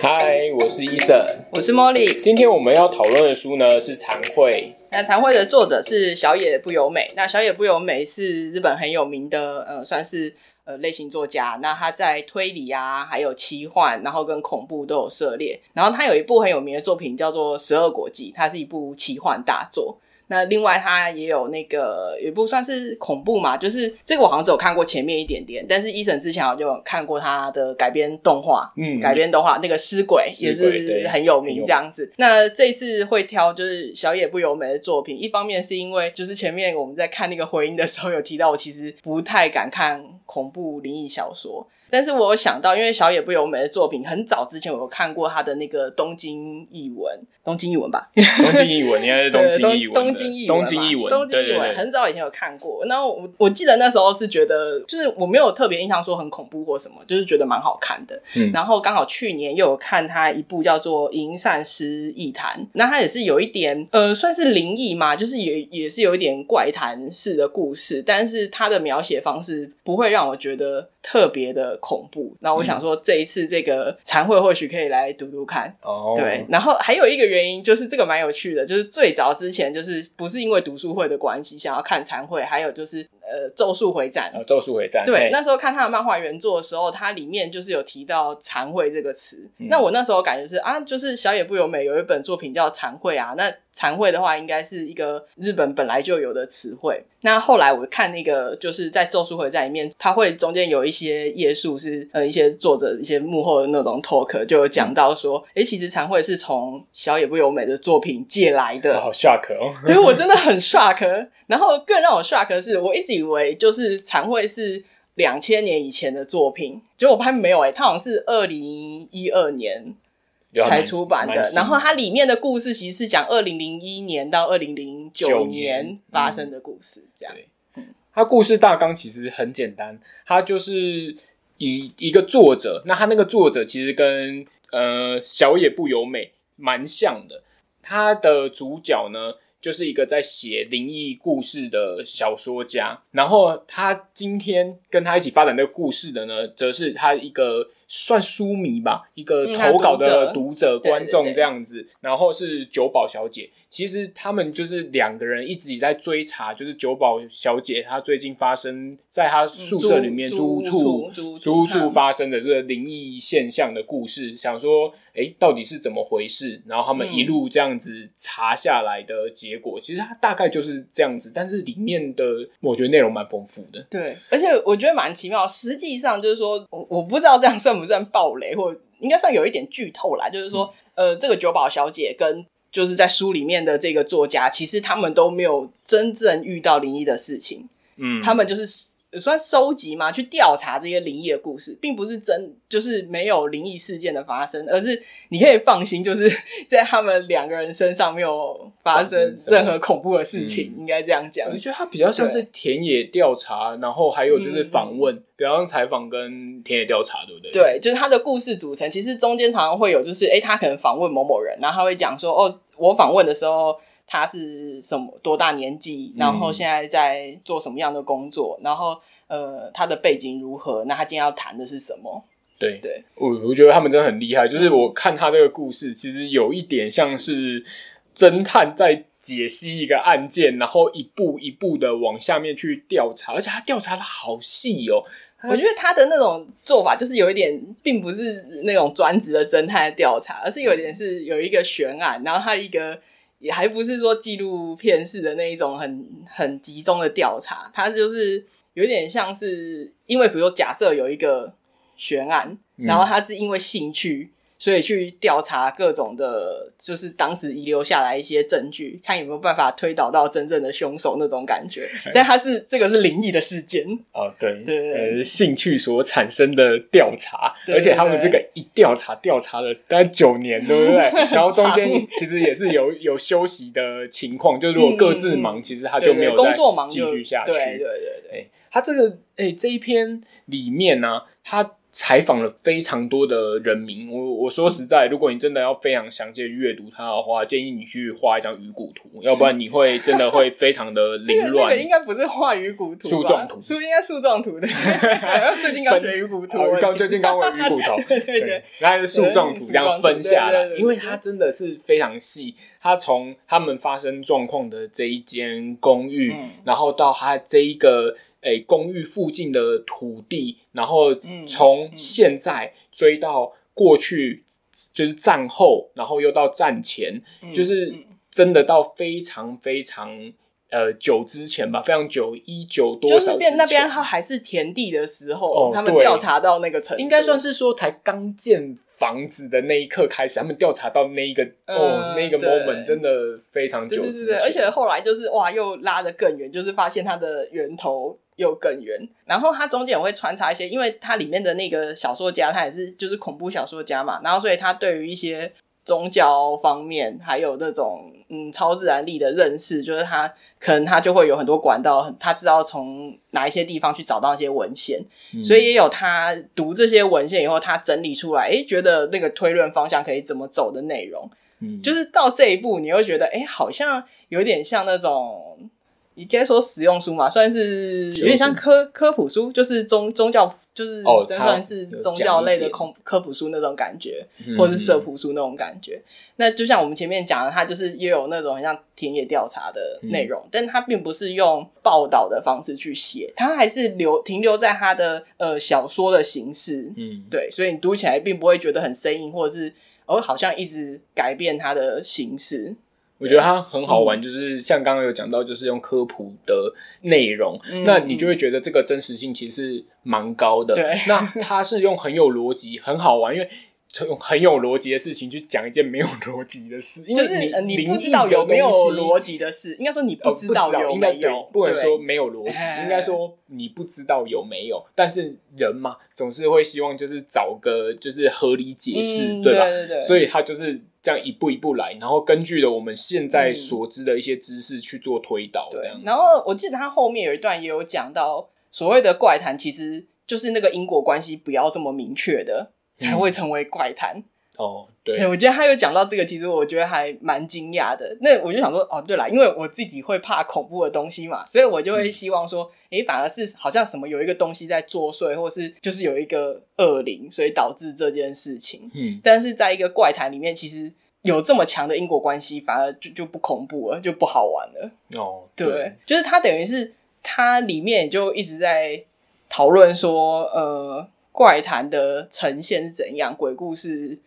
嗨，我是 Eason，我是 Molly。今天我们要讨论的书呢是《残绘》。那《残绘》的作者是小野不由美。那小野不由美是日本很有名的，呃，算是呃类型作家。那他在推理啊，还有奇幻，然后跟恐怖都有涉猎。然后他有一部很有名的作品叫做《十二国记》，它是一部奇幻大作。那另外他也有那个有一部算是恐怖嘛，就是这个我好像只有看过前面一点点，但是 Eason 之前好像就有看过他的改编动画，嗯，改编动画那个尸鬼也是很有名这样子。那这一次会挑就是小野不由美的作品，一方面是因为就是前面我们在看那个回音的时候有提到，我其实不太敢看恐怖灵异小说。但是我有想到，因为小野不由美的作品，很早之前我有看过他的那个东京译文，东京译文 吧，东京译文应该是东京译文，东京译文，东京译文，东京译文，很早以前有看过。然后我我记得那时候是觉得，就是我没有特别印象说很恐怖或什么，就是觉得蛮好看的。嗯，然后刚好去年又有看他一部叫做《银善师异谈》，那他也是有一点呃，算是灵异嘛，就是也也是有一点怪谈式的故事，但是他的描写方式不会让我觉得特别的恐怖，那我想说这一次这个残会或许可以来读读看。哦。对，然后还有一个原因就是这个蛮有趣的，就是最早之前就是不是因为读书会的关系想要看残会，还有就是呃咒术回战，哦咒术回战。对，那时候看他的漫画原作的时候，它里面就是有提到残绘这个词。嗯、那我那时候感觉是啊，就是小野不由美有一本作品叫残绘啊，那残绘的话应该是一个日本本来就有的词汇。那后来我看那个就是在咒术回战里面，它会中间有一些页数。是呃，一些作者一些幕后的那种 talk 就有讲到说，哎、嗯欸，其实残会是从小野不由美的作品借来的，好 shock 哦，对，我真的很 shock。然后更让我 shock 的是，我一直以为就是残会是两千年以前的作品，结果我发现没有、欸，哎，它好像是二零一二年才出版的。然后它里面的故事其实是讲二零零一年到二零零九年发生的故事，这样。嗯、它故事大纲其实很简单，它就是。一一个作者，那他那个作者其实跟呃小野不由美蛮像的。他的主角呢，就是一个在写灵异故事的小说家。然后他今天跟他一起发展这个故事的呢，则是他一个。算书迷吧，一个投稿的读者、嗯、观众这样子，然后是九保小姐。其实他们就是两个人一直在追查，就是九保小姐她最近发生在她宿舍里面租屋处租屋处发生的这个灵异现象的故事，想说，哎，到底是怎么回事？然后他们一路这样子查下来的结果，嗯、其实它大概就是这样子。但是里面的我觉得内容蛮丰富的，对，而且我觉得蛮奇妙。实际上就是说，我我不知道这样算。不算暴雷，或应该算有一点剧透啦。就是说，嗯、呃，这个酒保小姐跟就是在书里面的这个作家，其实他们都没有真正遇到灵异的事情。嗯，他们就是。算收集嘛？去调查这些灵异的故事，并不是真就是没有灵异事件的发生，而是你可以放心，就是 在他们两个人身上没有发生任何恐怖的事情，嗯、应该这样讲。我觉得它比较像是田野调查，然后还有就是访问，嗯、比方采访跟田野调查，对不对？对，就是他的故事组成，其实中间常常会有，就是哎，他可能访问某某人，然后他会讲说，哦，我访问的时候。他是什么多大年纪？然后现在在做什么样的工作？嗯、然后呃，他的背景如何？那他今天要谈的是什么？对对，我我觉得他们真的很厉害。就是我看他这个故事，其实有一点像是侦探在解析一个案件，然后一步一步的往下面去调查，而且他调查的好细哦。我觉得他的那种做法，就是有一点，并不是那种专职的侦探的调查，而是有一点是有一个悬案，然后他一个。也还不是说纪录片式的那一种很很集中的调查，它就是有点像是，因为比如说假设有一个悬案，嗯、然后他是因为兴趣。所以去调查各种的，就是当时遗留下来一些证据，看有没有办法推导到真正的凶手那种感觉。但他是这个是灵异的事件哦，对对，对，对，呃，兴趣所产生的调查，对对对，而且他们这个一调查调查了大概九年，对不对？然后中间其实也是有有休息的情况，就如果各自忙，嗯、其实他就没有工作忙继续下去。对对对对，他这个哎这一篇里面呢、啊，他。采访了非常多的人名，我我说实在，如果你真的要非常详细的阅读它的话，建议你去画一张鱼骨图，要不然你会真的会非常的凌乱。那个应该不是画鱼骨图，树状图，树应该树状图的。最近刚学鱼骨图，刚最近刚学鱼骨头，对 对对，然后是树状图这样分下来，因为它真的是非常细，它从他们发生状况的这一间公寓，嗯、然后到它这一个。诶，公寓附近的土地，然后从现在追到过去，就是战后，然后又到战前，就是真的到非常非常呃久之前吧，非常久，一九多少就是变那边它还是田地的时候，他们调查到那个城，应该算是说才刚建房子的那一刻开始，他们调查到那一个哦，那个 moment 真的非常久之前，而且后来就是哇，又拉得更远，就是发现它的源头。又更远，然后它中间也会穿插一些，因为它里面的那个小说家，他也是就是恐怖小说家嘛，然后所以他对于一些宗教方面，还有那种嗯超自然力的认识，就是他可能他就会有很多管道，他知道从哪一些地方去找到一些文献，嗯、所以也有他读这些文献以后，他整理出来，诶觉得那个推论方向可以怎么走的内容，嗯，就是到这一步，你会觉得哎好像有点像那种。你应该说实用书嘛，算是有点像科科普书，就是宗宗教，就是算是宗教类的科科普书那种感觉，或者是社普书那种感觉。嗯、那就像我们前面讲的，它就是也有那种很像田野调查的内容，嗯、但它并不是用报道的方式去写，它还是留停留在它的呃小说的形式。嗯，对，所以你读起来并不会觉得很生硬，或者是哦好像一直改变它的形式。我觉得它很好玩，就是像刚刚有讲到，就是用科普的内容，嗯、那你就会觉得这个真实性其实是蛮高的。对，那它是用很有逻辑，很好玩，因为从很有逻辑的事情去讲一件没有逻辑的事，就是你你不知道有没有逻辑的事，应该说你不知道有没有，不能说没有逻辑，应该说你不知道有没有。但是人嘛，总是会希望就是找个就是合理解释，对吧？对对对，所以他就是。这样一步一步来，然后根据了我们现在所知的一些知识去做推导，这样、嗯。然后我记得他后面有一段也有讲到，所谓的怪谈其实就是那个因果关系不要这么明确的，才会成为怪谈。嗯哦，对，我觉得他有讲到这个，其实我觉得还蛮惊讶的。那我就想说，哦，对了，因为我自己会怕恐怖的东西嘛，所以我就会希望说，诶、嗯，反而是好像什么有一个东西在作祟，或是就是有一个恶灵，所以导致这件事情。嗯，但是在一个怪谈里面，其实有这么强的因果关系，反而就就不恐怖了，就不好玩了。哦，对，对就是它等于是它里面就一直在讨论说，呃，怪谈的呈现是怎样，鬼故事。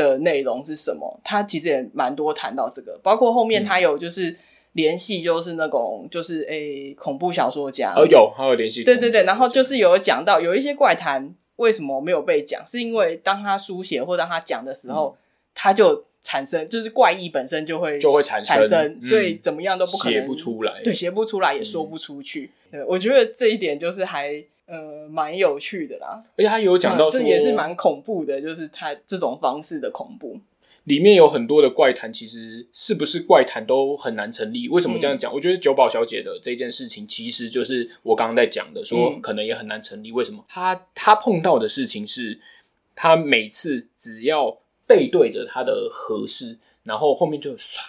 的内容是什么？他其实也蛮多谈到这个，包括后面他有就是联系，就是那种就是诶、欸、恐怖小说家哦，有还有联系，对对对，然后就是有讲到有一些怪谈为什么没有被讲，是因为当他书写或当他讲的时候，嗯、他就产生就是怪异本身就会就会产生，产生嗯、所以怎么样都不可能写不出来，对，写不出来也说不出去。嗯、对，我觉得这一点就是还。呃，蛮有趣的啦，而且他有讲到说，这也是蛮恐怖的，就是他这种方式的恐怖，里面有很多的怪谈，其实是不是怪谈都很难成立。为什么这样讲？嗯、我觉得九宝小姐的这件事情，其实就是我刚刚在讲的，说可能也很难成立。为什么？他他碰到的事情是，他每次只要背对着他的和室，然后后面就唰，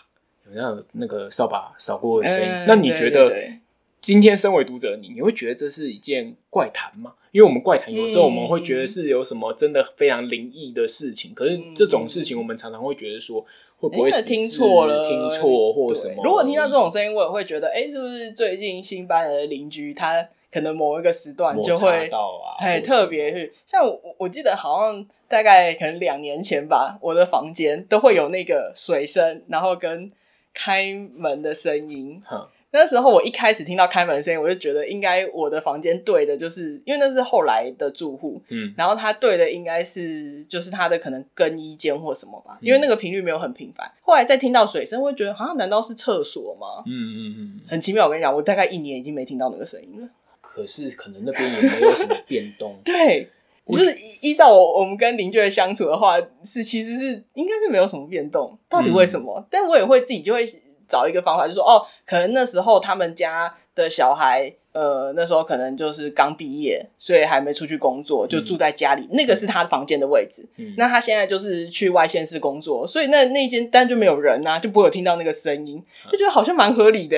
有那个那个扫把扫过的声音，嗯、那你觉得？今天身为读者你，你你会觉得这是一件怪谈吗？因为我们怪谈有时候我们会觉得是有什么真的非常灵异的事情，嗯、可是这种事情我们常常会觉得说会不会听错了、听错或什么？如果听到这种声音，我也会觉得，哎、欸，是不是最近新搬来的邻居他可能某一个时段就会到啊？哎，特别是像我，我记得好像大概可能两年前吧，我的房间都会有那个水声，然后跟开门的声音。嗯那时候我一开始听到开门的声音，我就觉得应该我的房间对的，就是因为那是后来的住户，嗯，然后他对的应该是就是他的可能更衣间或什么吧，因为那个频率没有很频繁。后来再听到水声，我会觉得好像难道是厕所吗？嗯嗯嗯，很奇妙。我跟你讲，我大概一年已经没听到那个声音了。可是可能那边也没有什么变动。对，就是依照我我们跟邻居的相处的话，是其实是应该是没有什么变动。到底为什么？但我也会自己就会。找一个方法，就说哦，可能那时候他们家的小孩，呃，那时候可能就是刚毕业，所以还没出去工作，就住在家里，嗯、那个是他房间的位置。嗯、那他现在就是去外县市工作，所以那那间但就没有人啊，就不会有听到那个声音，就觉得好像蛮合理的，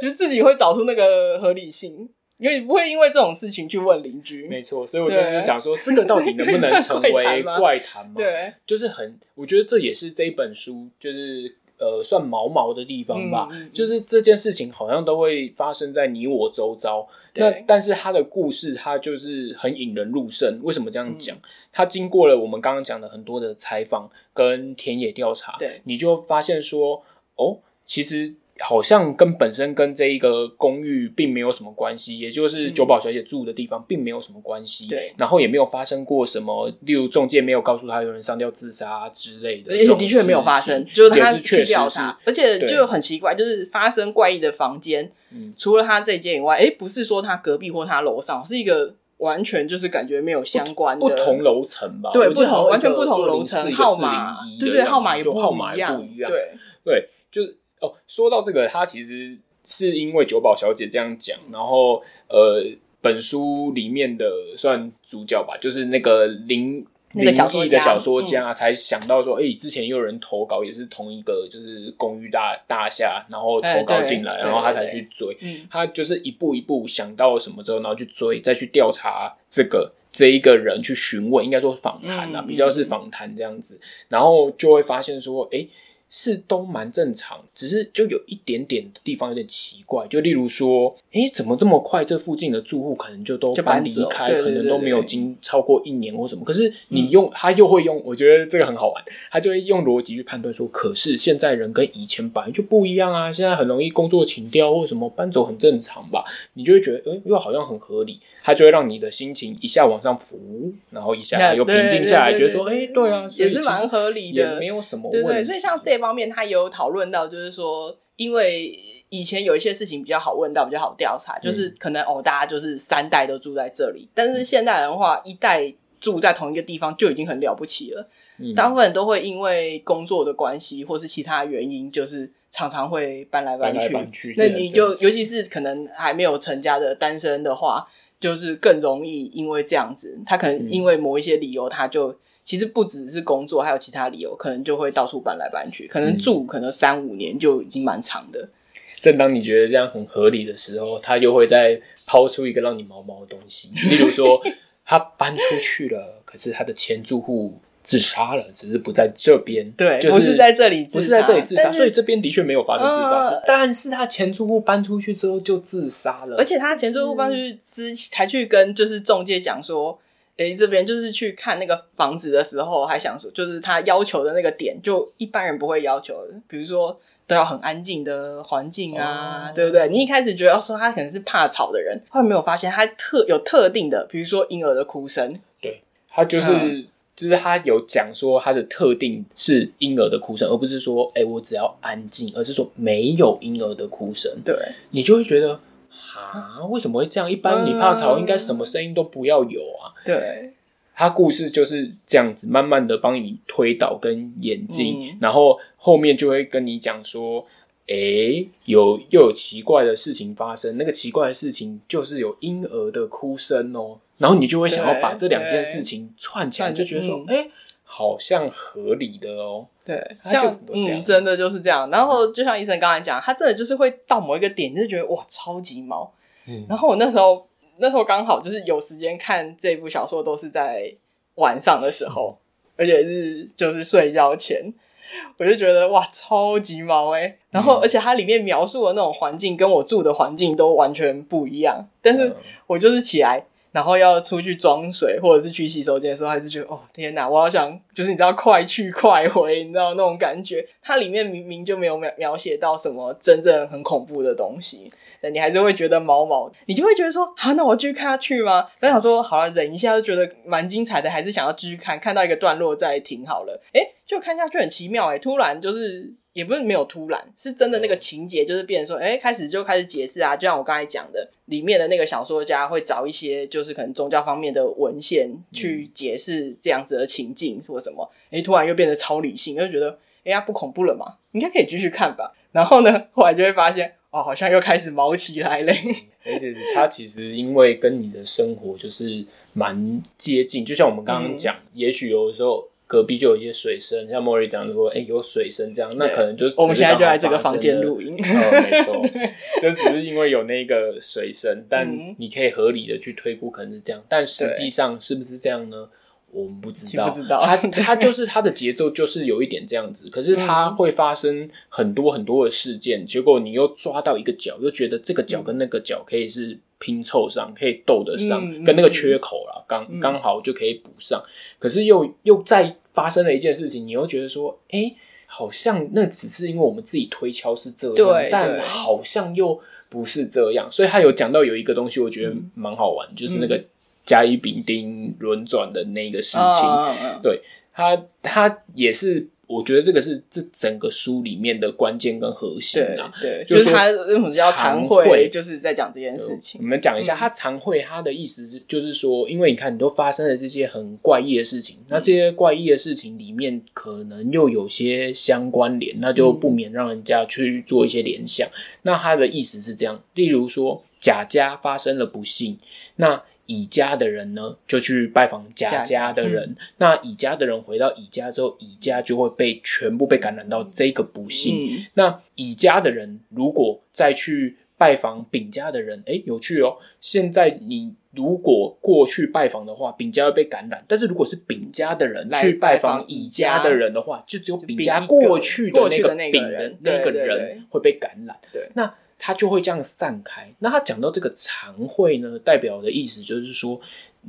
就是自己会找出那个合理性。因为不会因为这种事情去问邻居，没错，所以我就是讲说，这个到底能不能成为 怪谈嘛？对，就是很，我觉得这也是这一本书就是呃算毛毛的地方吧。嗯、就是这件事情好像都会发生在你我周遭，对那但是他的故事，他就是很引人入胜。为什么这样讲？他、嗯、经过了我们刚刚讲的很多的采访跟田野调查，对，你就发现说，哦，其实。好像跟本身跟这一个公寓并没有什么关系，也就是九宝小姐住的地方并没有什么关系。对，然后也没有发生过什么，例如中介没有告诉他有人上吊自杀之类的。而且的确没有发生，就是他去调查，而且就很奇怪，就是发生怪异的房间，除了他这间以外，哎，不是说他隔壁或他楼上，是一个完全就是感觉没有相关的不同楼层吧？对，不同完全不同楼层号码，对对，号码也不一样。对对，就是。哦，说到这个，他其实是因为九保小姐这样讲，然后呃，本书里面的算主角吧，就是那个林那个小说的小说家，才想到说，哎、嗯，之前又有人投稿，也是同一个就是公寓大大厦，然后投稿进来，然后他才去追，他就是一步一步想到什么之后，然后去追，再去调查这个这一个人去询问，应该说访谈啊，嗯、比较是访谈这样子，然后就会发现说，哎。是都蛮正常，只是就有一点点的地方有点奇怪，就例如说，哎，怎么这么快？这附近的住户可能就都搬离开，可能都没有经超过一年或什么。可是你用他又会用，我觉得这个很好玩，他就会用逻辑去判断说，可是现在人跟以前本来就不一样啊，现在很容易工作情调或什么搬走很正常吧？你就会觉得，哎，又好像很合理，他就会让你的心情一下往上浮，然后一下又平静下来，觉得说，哎，对啊，也是蛮合理的，也没有什么问题。对对，所以像这。方面，他也有讨论到，就是说，因为以前有一些事情比较好问到，比较好调查，就是可能哦，大家就是三代都住在这里，但是现代人的话，一代住在同一个地方就已经很了不起了。嗯，大部分人都会因为工作的关系或是其他原因，就是常常会搬来搬去。搬来搬去，那你就尤其是可能还没有成家的单身的话，就是更容易因为这样子，他可能因为某一些理由，他就。其实不只是工作，还有其他理由，可能就会到处搬来搬去，可能住可能三五年就已经蛮长的。正当你觉得这样很合理的时候，他又会再抛出一个让你毛毛的东西，例如说 他搬出去了，可是他的前住户自杀了，只是不在这边，对，就是、不是在这里自杀，不是在这里自杀，所以这边的确没有发生自杀，呃、但是他前住户搬出去之后就自杀了，而且他前住户搬出去之才去跟就是中介讲说。诶，这边就是去看那个房子的时候，还想说，就是他要求的那个点，就一般人不会要求的，比如说都要很安静的环境啊，哦、对不对？你一开始觉得说他可能是怕吵的人，后来没有发现他特有特定的，比如说婴儿的哭声，对，他就是、嗯、就是他有讲说他的特定是婴儿的哭声，而不是说诶我只要安静，而是说没有婴儿的哭声，对，你就会觉得。啊，为什么会这样？一般你怕吵，应该什么声音都不要有啊。对，他故事就是这样子，慢慢的帮你推导跟演进，嗯、然后后面就会跟你讲说，诶、欸，有又有奇怪的事情发生，那个奇怪的事情就是有婴儿的哭声哦，然后你就会想要把这两件事情串起来，就觉得说，哎、嗯。欸好像合理的哦，对，像嗯，真的就是这样。然后就像医生刚才讲，他真的就是会到某一个点，就觉得哇，超级毛。嗯，然后我那时候那时候刚好就是有时间看这部小说，都是在晚上的时候，嗯、而且是就是睡觉前，我就觉得哇，超级毛诶。然后而且它里面描述的那种环境，跟我住的环境都完全不一样。但是我就是起来。然后要出去装水，或者是去洗手间的时候，还是觉得哦天哪，我好想就是你知道快去快回，你知道那种感觉。它里面明明就没有描描写到什么真正很恐怖的东西，你还是会觉得毛毛，你就会觉得说好，那我继续看下去吗？然后想说好了，忍一下，就觉得蛮精彩的，还是想要继续看，看到一个段落再停好了。诶，就看下去很奇妙诶，突然就是。也不是没有突然，是真的那个情节就是变成说，哎、嗯，开始就开始解释啊，就像我刚才讲的，里面的那个小说家会找一些就是可能宗教方面的文献去解释这样子的情境，说什么，哎，突然又变得超理性，又觉得，哎呀，不恐怖了嘛，应该可以继续看吧。然后呢，后来就会发现，哦，好像又开始毛起来嘞。而且它其实因为跟你的生活就是蛮接近，就像我们刚刚讲，嗯、也许有的时候隔壁就有一些水声，像莫瑞讲说，哎、欸，有水声这样，那可能就我们现在就在这个房间录音，哦，没错，就只是因为有那个水声，但你可以合理的去推估可能是这样，但实际上是不是这样呢？我们不知道，不知道。它它就是它的节奏就是有一点这样子，可是它会发生很多很多的事件，嗯、结果你又抓到一个角，又觉得这个角跟那个角可以是拼凑上，可以斗得上，嗯、跟那个缺口啦，刚刚、嗯、好就可以补上。可是又又再发生了一件事情，你又觉得说，哎、欸，好像那只是因为我们自己推敲是这样，对但好像又不是这样。所以他有讲到有一个东西，我觉得蛮好玩，嗯、就是那个。甲乙丙丁轮转的那个事情，对他，他也是，我觉得这个是这整个书里面的关键跟核心啊。对，对就是他为什么叫惭愧，就是在讲这件事情。我们讲一下，他惭愧，他的意思是，就是说，因为你看，你都发生了这些很怪异的事情，嗯、那这些怪异的事情里面，可能又有些相关联，那就不免让人家去做一些联想。嗯、那他的意思是这样，例如说，贾家发生了不幸，那。乙家的人呢，就去拜访甲家的人。嗯、那乙家的人回到乙家之后，乙家就会被全部被感染到这个不幸。嗯、那乙家的人如果再去拜访丙家的人，哎，有趣哦。现在你如果过去拜访的话，丙家会被感染；但是如果是丙家的人去拜访乙家的人的话，就只有丙家过去的那个丙的那个人会被感染。对，那。他就会这样散开。那他讲到这个常会呢，代表的意思就是说，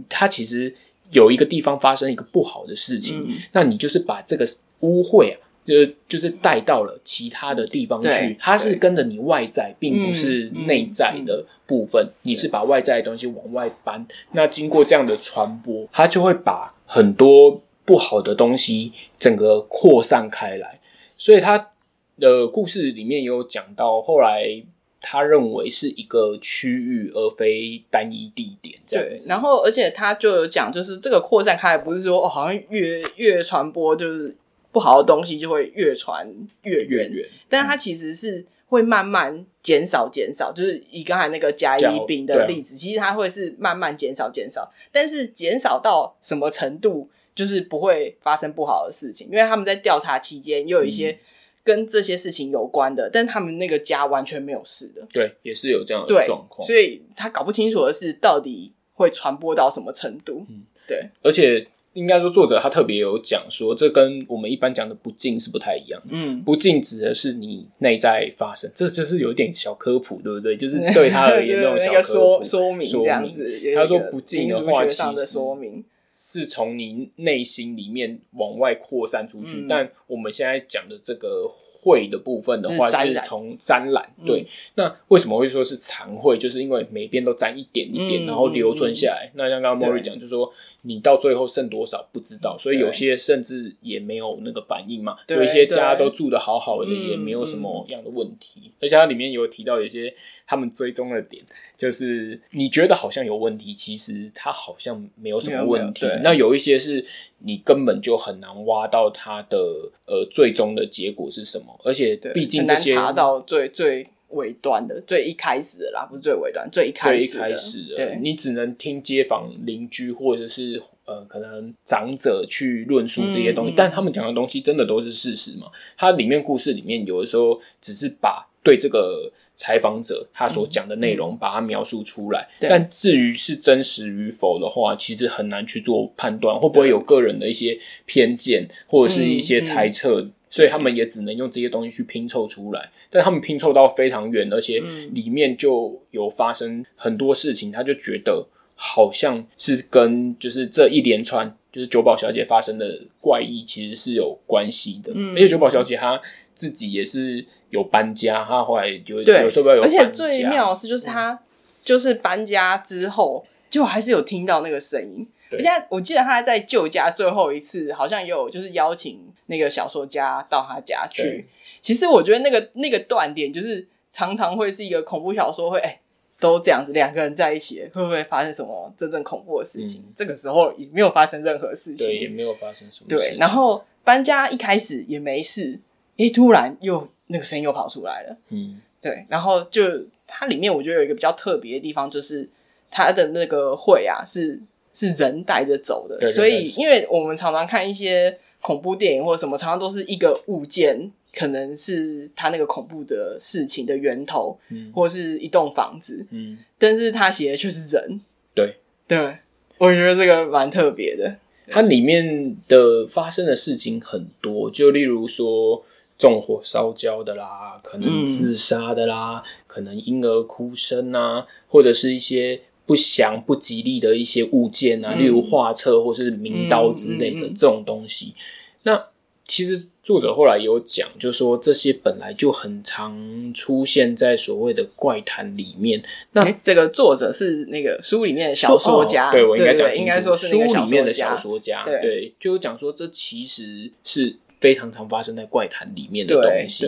他其实有一个地方发生一个不好的事情，嗯、那你就是把这个污秽啊，就就是带到了其他的地方去。它是跟着你外在，并不是内在的部分。嗯嗯、你是把外在的东西往外搬。那经过这样的传播，它就会把很多不好的东西整个扩散开来。所以他的故事里面有讲到后来。他认为是一个区域，而非单一地点。这样子。然后，而且他就有讲，就是这个扩散开来，不是说哦，好像越越传播，就是不好的东西就会越传越远。越远。但是它其实是会慢慢减少，减少。就是以刚才那个甲乙丙的例子，其实它会是慢慢减少，减少。但是减少到什么程度，就是不会发生不好的事情，因为他们在调查期间又有一些、嗯。跟这些事情有关的，但他们那个家完全没有事的，对，也是有这样的状况，所以他搞不清楚的是到底会传播到什么程度，嗯，对，而且应该说作者他特别有讲说，这跟我们一般讲的不敬是不太一样，嗯，不敬指的是你内在发生，这就是有点小科普，对不对？就是对他而言 那种小科普说说明这样子，他说不敬的话，其实说明。是从你内心里面往外扩散出去，嗯、但我们现在讲的这个会的部分的话，是从沾染。对，嗯、那为什么会说是残会？就是因为每边都沾一点一点，嗯、然后留存下来。嗯、那像刚刚莫瑞讲，就是说你到最后剩多少不知道，所以有些甚至也没有那个反应嘛。有一些家都住的好好的，也没有什么样的问题。嗯、而且它里面有提到有些。他们追踪的点就是你觉得好像有问题，其实它好像没有什么问题。那有一些是你根本就很难挖到它的呃最终的结果是什么，而且毕竟这些查到最最尾端的最一开始的啦，不是最尾端，最一开始的。最一开始的，对，你只能听街坊邻居或者是呃可能长者去论述这些东西，嗯、但他们讲的东西真的都是事实吗？它里面故事里面有的时候只是把对这个。采访者他所讲的内容，把它描述出来。但至于是真实与否的话，其实很难去做判断，会不会有个人的一些偏见或者是一些猜测？嗯嗯、所以他们也只能用这些东西去拼凑出来。但他们拼凑到非常远，而且里面就有发生很多事情，他就觉得好像是跟就是这一连串就是九保小姐发生的怪异其实是有关系的。嗯、而且九保小姐她自己也是。有搬家，他后来有对有时候有，而且最妙的是，就是他就是搬家之后，就还是有听到那个声音。对而且我记得他在旧家最后一次，好像也有就是邀请那个小说家到他家去。其实我觉得那个那个断点，就是常常会是一个恐怖小说会，哎、欸，都这样子，两个人在一起，会不会发生什么真正恐怖的事情？嗯、这个时候也没有发生任何事情，对，也没有发生什么事情。对，然后搬家一开始也没事，哎、欸，突然又。那个声音又跑出来了。嗯，对，然后就它里面我觉得有一个比较特别的地方，就是它的那个会啊是是人带着走的，对对对，所以因为我们常常看一些恐怖电影或者什么，常常都是一个物件。可能是他那个恐怖的事情的源头，嗯，或是一栋房子，嗯，但是他写的却是人，对对，我觉得这个蛮特别的。它里面的发生的事情很多，就例如说纵火烧焦的啦，可能自杀的啦，嗯、可能婴儿哭声啊，或者是一些不祥不吉利的一些物件啊，嗯、例如画册或是名刀之类的这种东西，那。其实作者后来有讲，就说这些本来就很常出现在所谓的怪谈里面。那这个作者是那个书里面的小说家，哦、对我应该讲应该说是书里面的小说家，对，对，就讲说这其实是非常常发生在怪谈里面的东西，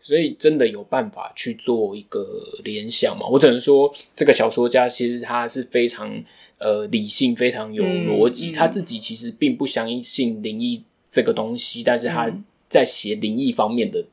所以真的有办法去做一个联想嘛？我只能说，这个小说家其实他是非常呃理性，非常有逻辑，嗯。嗯、他自己其实并不相信灵异。这个东西，但是他在写灵异方面的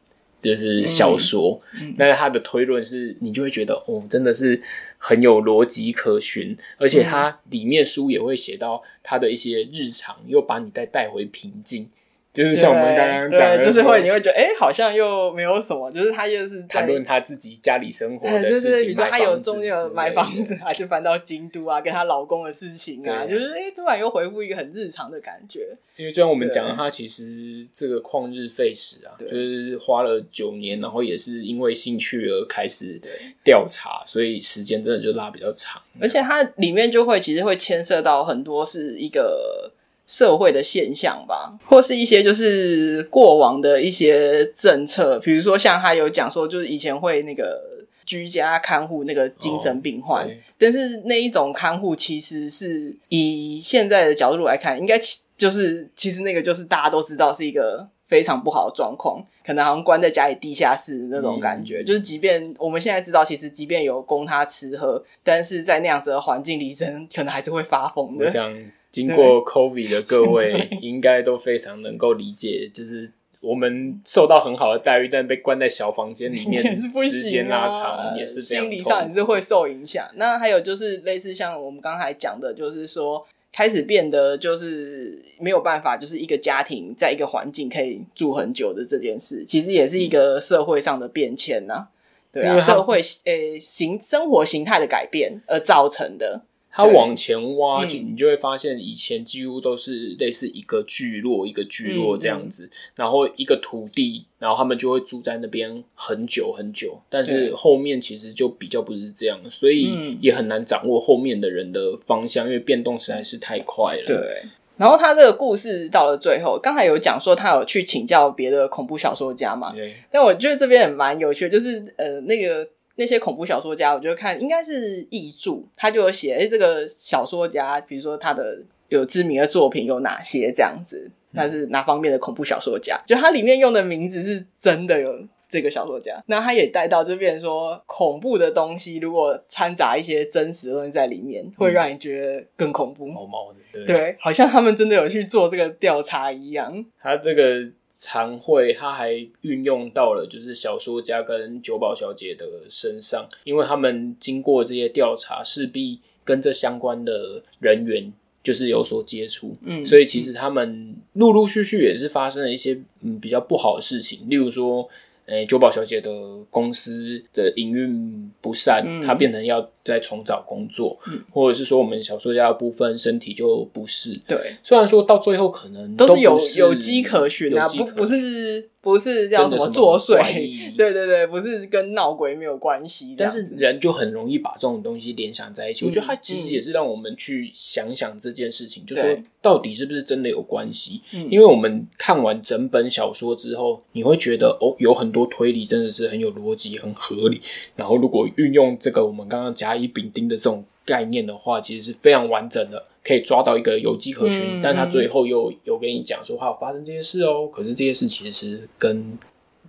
就是小说，嗯、但是他的推论是你就会觉得哦，真的是很有逻辑可循，而且他里面书也会写到他的一些日常，又把你再带回平静。就是像我们刚刚讲的，就是会你会觉得，哎、欸，好像又没有什么，就是他又是谈论他自己家里生活的事情，他有中间有买房子啊，就搬到京都啊，跟她老公的事情啊，就是哎、欸，突然又回复一个很日常的感觉。因为就像我们讲的，他其实这个旷日费时啊，就是花了九年，然后也是因为兴趣而开始调查，所以时间真的就拉比较长。而且它里面就会其实会牵涉到很多是一个。社会的现象吧，或是一些就是过往的一些政策，比如说像他有讲说，就是以前会那个居家看护那个精神病患，哦、但是那一种看护其实是以现在的角度来看，应该就是其实那个就是大家都知道是一个非常不好的状况，可能好像关在家里地下室那种感觉，嗯、就是即便我们现在知道，其实即便有供他吃喝，但是在那样子的环境里，人可能还是会发疯的。经过 COVID 的各位，应该都非常能够理解，就是我们受到很好的待遇，但被关在小房间里面，时间拉长也是这样，心理上也是会受影响。那还有就是类似像我们刚才讲的，就是说开始变得就是没有办法，就是一个家庭在一个环境可以住很久的这件事，其实也是一个社会上的变迁呐，对啊，社会诶形生活形态的改变而造成的。他往前挖，就你就会发现，以前几乎都是类似一个聚落，嗯、一个聚落这样子，嗯、然后一个土地，然后他们就会住在那边很久很久。但是后面其实就比较不是这样，所以也很难掌握后面的人的方向，因为变动实在是太快了。对。然后他这个故事到了最后，刚才有讲说他有去请教别的恐怖小说家嘛？对。但我觉得这边也蛮有趣的，就是呃那个。那些恐怖小说家，我就看应该是译著，他就有写，哎，这个小说家，比如说他的有知名的作品有哪些这样子，他是哪方面的恐怖小说家？就他里面用的名字是真的有这个小说家，那他也带到，就变成说恐怖的东西，如果掺杂一些真实的东西在里面，会让你觉得更恐怖。毛毛的，对，对，好像他们真的有去做这个调查一样。他这个。常会，他还运用到了就是小说家跟九保小姐的身上，因为他们经过这些调查，势必跟这相关的人员就是有所接触，嗯，所以其实他们陆陆续续也是发生了一些嗯比较不好的事情，例如说。诶，久保小姐的公司的营运不善，嗯、她变成要再重找工作，嗯、或者是说我们小说家的部分身体就不适。对，虽然说到最后可能都是有有机可循啊，不不是不是叫什么作祟，对对对，不是跟闹鬼没有关系。但是人就很容易把这种东西联想在一起。嗯、我觉得它其实也是让我们去想想这件事情，嗯、就说到底是不是真的有关系？嗯、因为我们看完整本小说之后，你会觉得哦，有很多推理真的是很有逻辑、很合理。然后，如果运用这个我们刚刚甲乙丙丁的这种概念的话，其实是非常完整的，可以抓到一个有机可循。嗯、但他最后又有跟你讲说，话有发生这些事哦。可是这些事其实跟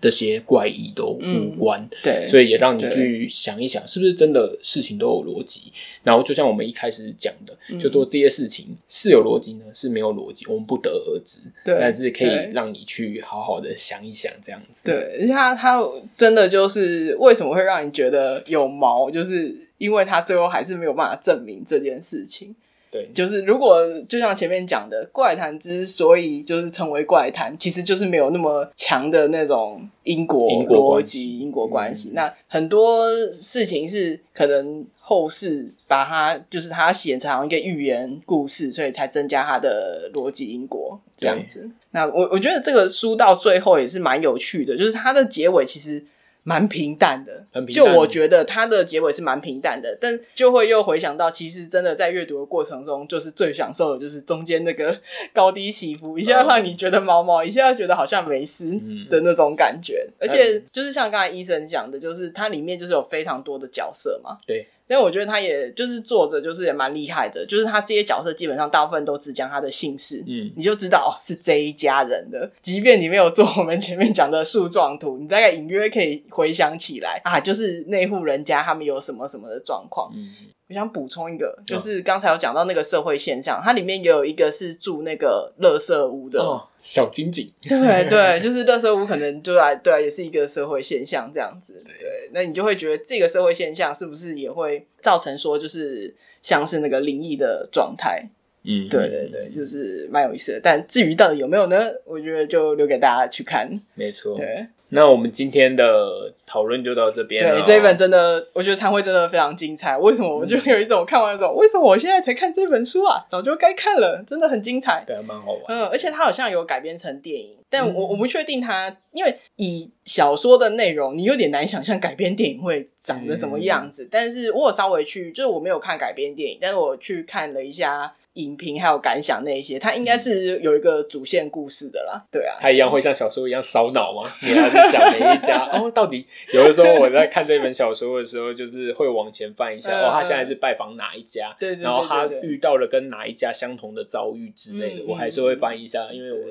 这些怪异都无关。嗯、对，所以也让你去想一想，是不是真的事情都有逻辑？然后就像我们一开始讲的，嗯、就说这些事情是有逻辑呢，是没有逻辑，我们不得而知。对，但是可以让你去好好的想一想，这样子。对，而且他他真的就是为什么会让你觉得有毛，就是因为他最后还是没有办法证明这件事情。对，就是如果就像前面讲的，怪谈之所以就是成为怪谈，其实就是没有那么强的那种因果逻辑、因果关系。那很多事情是可能后世把它就是它写成一个寓言故事，所以才增加它的逻辑因果这样子。那我我觉得这个书到最后也是蛮有趣的，就是它的结尾其实。蛮平淡的，很平淡。就我觉得它的结尾是蛮平淡的，但就会又回想到，其实真的在阅读的过程中，就是最享受的就是中间那个高低起伏，一下让你觉得毛毛，一下觉得好像没事的那种感觉。嗯、而且就是像刚才医生讲的，就是它里面就是有非常多的角色嘛。对。因为我觉得他也就是作者，就是也蛮厉害的，就是他这些角色基本上大部分都只讲他的姓氏，嗯，你就知道哦是这一家人的。即便你没有做我们前面讲的树状图，你大概隐约可以回想起来啊，就是那户人家他们有什么什么的状况，嗯。我想补充一个，就是刚才有讲到那个社会现象，它里面也有一个是住那个垃圾屋的、哦、小金井，对对，就是垃圾屋可能就来对啊，也是一个社会现象这样子。对，那你就会觉得这个社会现象是不是也会造成说，就是像是那个灵异的状态？嗯，对对对，就是蛮有意思的。但至于到底有没有呢？我觉得就留给大家去看。没错，对。那我们今天的讨论就到这边了。对，这一本真的，我觉得参会真的非常精彩。为什么？我就有一种看完之后，为什么我现在才看这本书啊？早就该看了，真的很精彩。对，蛮好玩。嗯，而且它好像有改编成电影，但我我不确定它，因为以小说的内容，你有点难想象改编电影会长得怎么样子。嗯、但是我有稍微去，就是我没有看改编电影，但是我去看了一下。影评还有感想那一些，它应该是有一个主线故事的啦。对啊，它一样会像小说一样烧脑吗？你还是想每一家哦？到底有的时候我在看这本小说的时候，就是会往前翻一下，哦，他现在是拜访哪一家？对，然后他遇到了跟哪一家相同的遭遇之类的，我还是会翻一下，因为我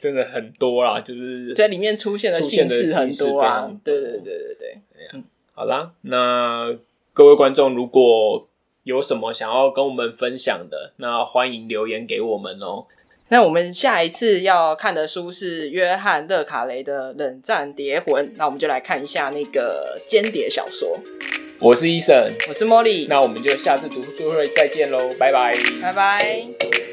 真的很多啦，就是在里面出现的姓氏很多啊。对对对对对，好啦，那各位观众如果。有什么想要跟我们分享的，那欢迎留言给我们哦。那我们下一次要看的书是约翰·勒卡雷的《冷战谍魂》，那我们就来看一下那个间谍小说。我是伊森，我是茉莉，那我们就下次读书会再见喽，拜拜，拜拜。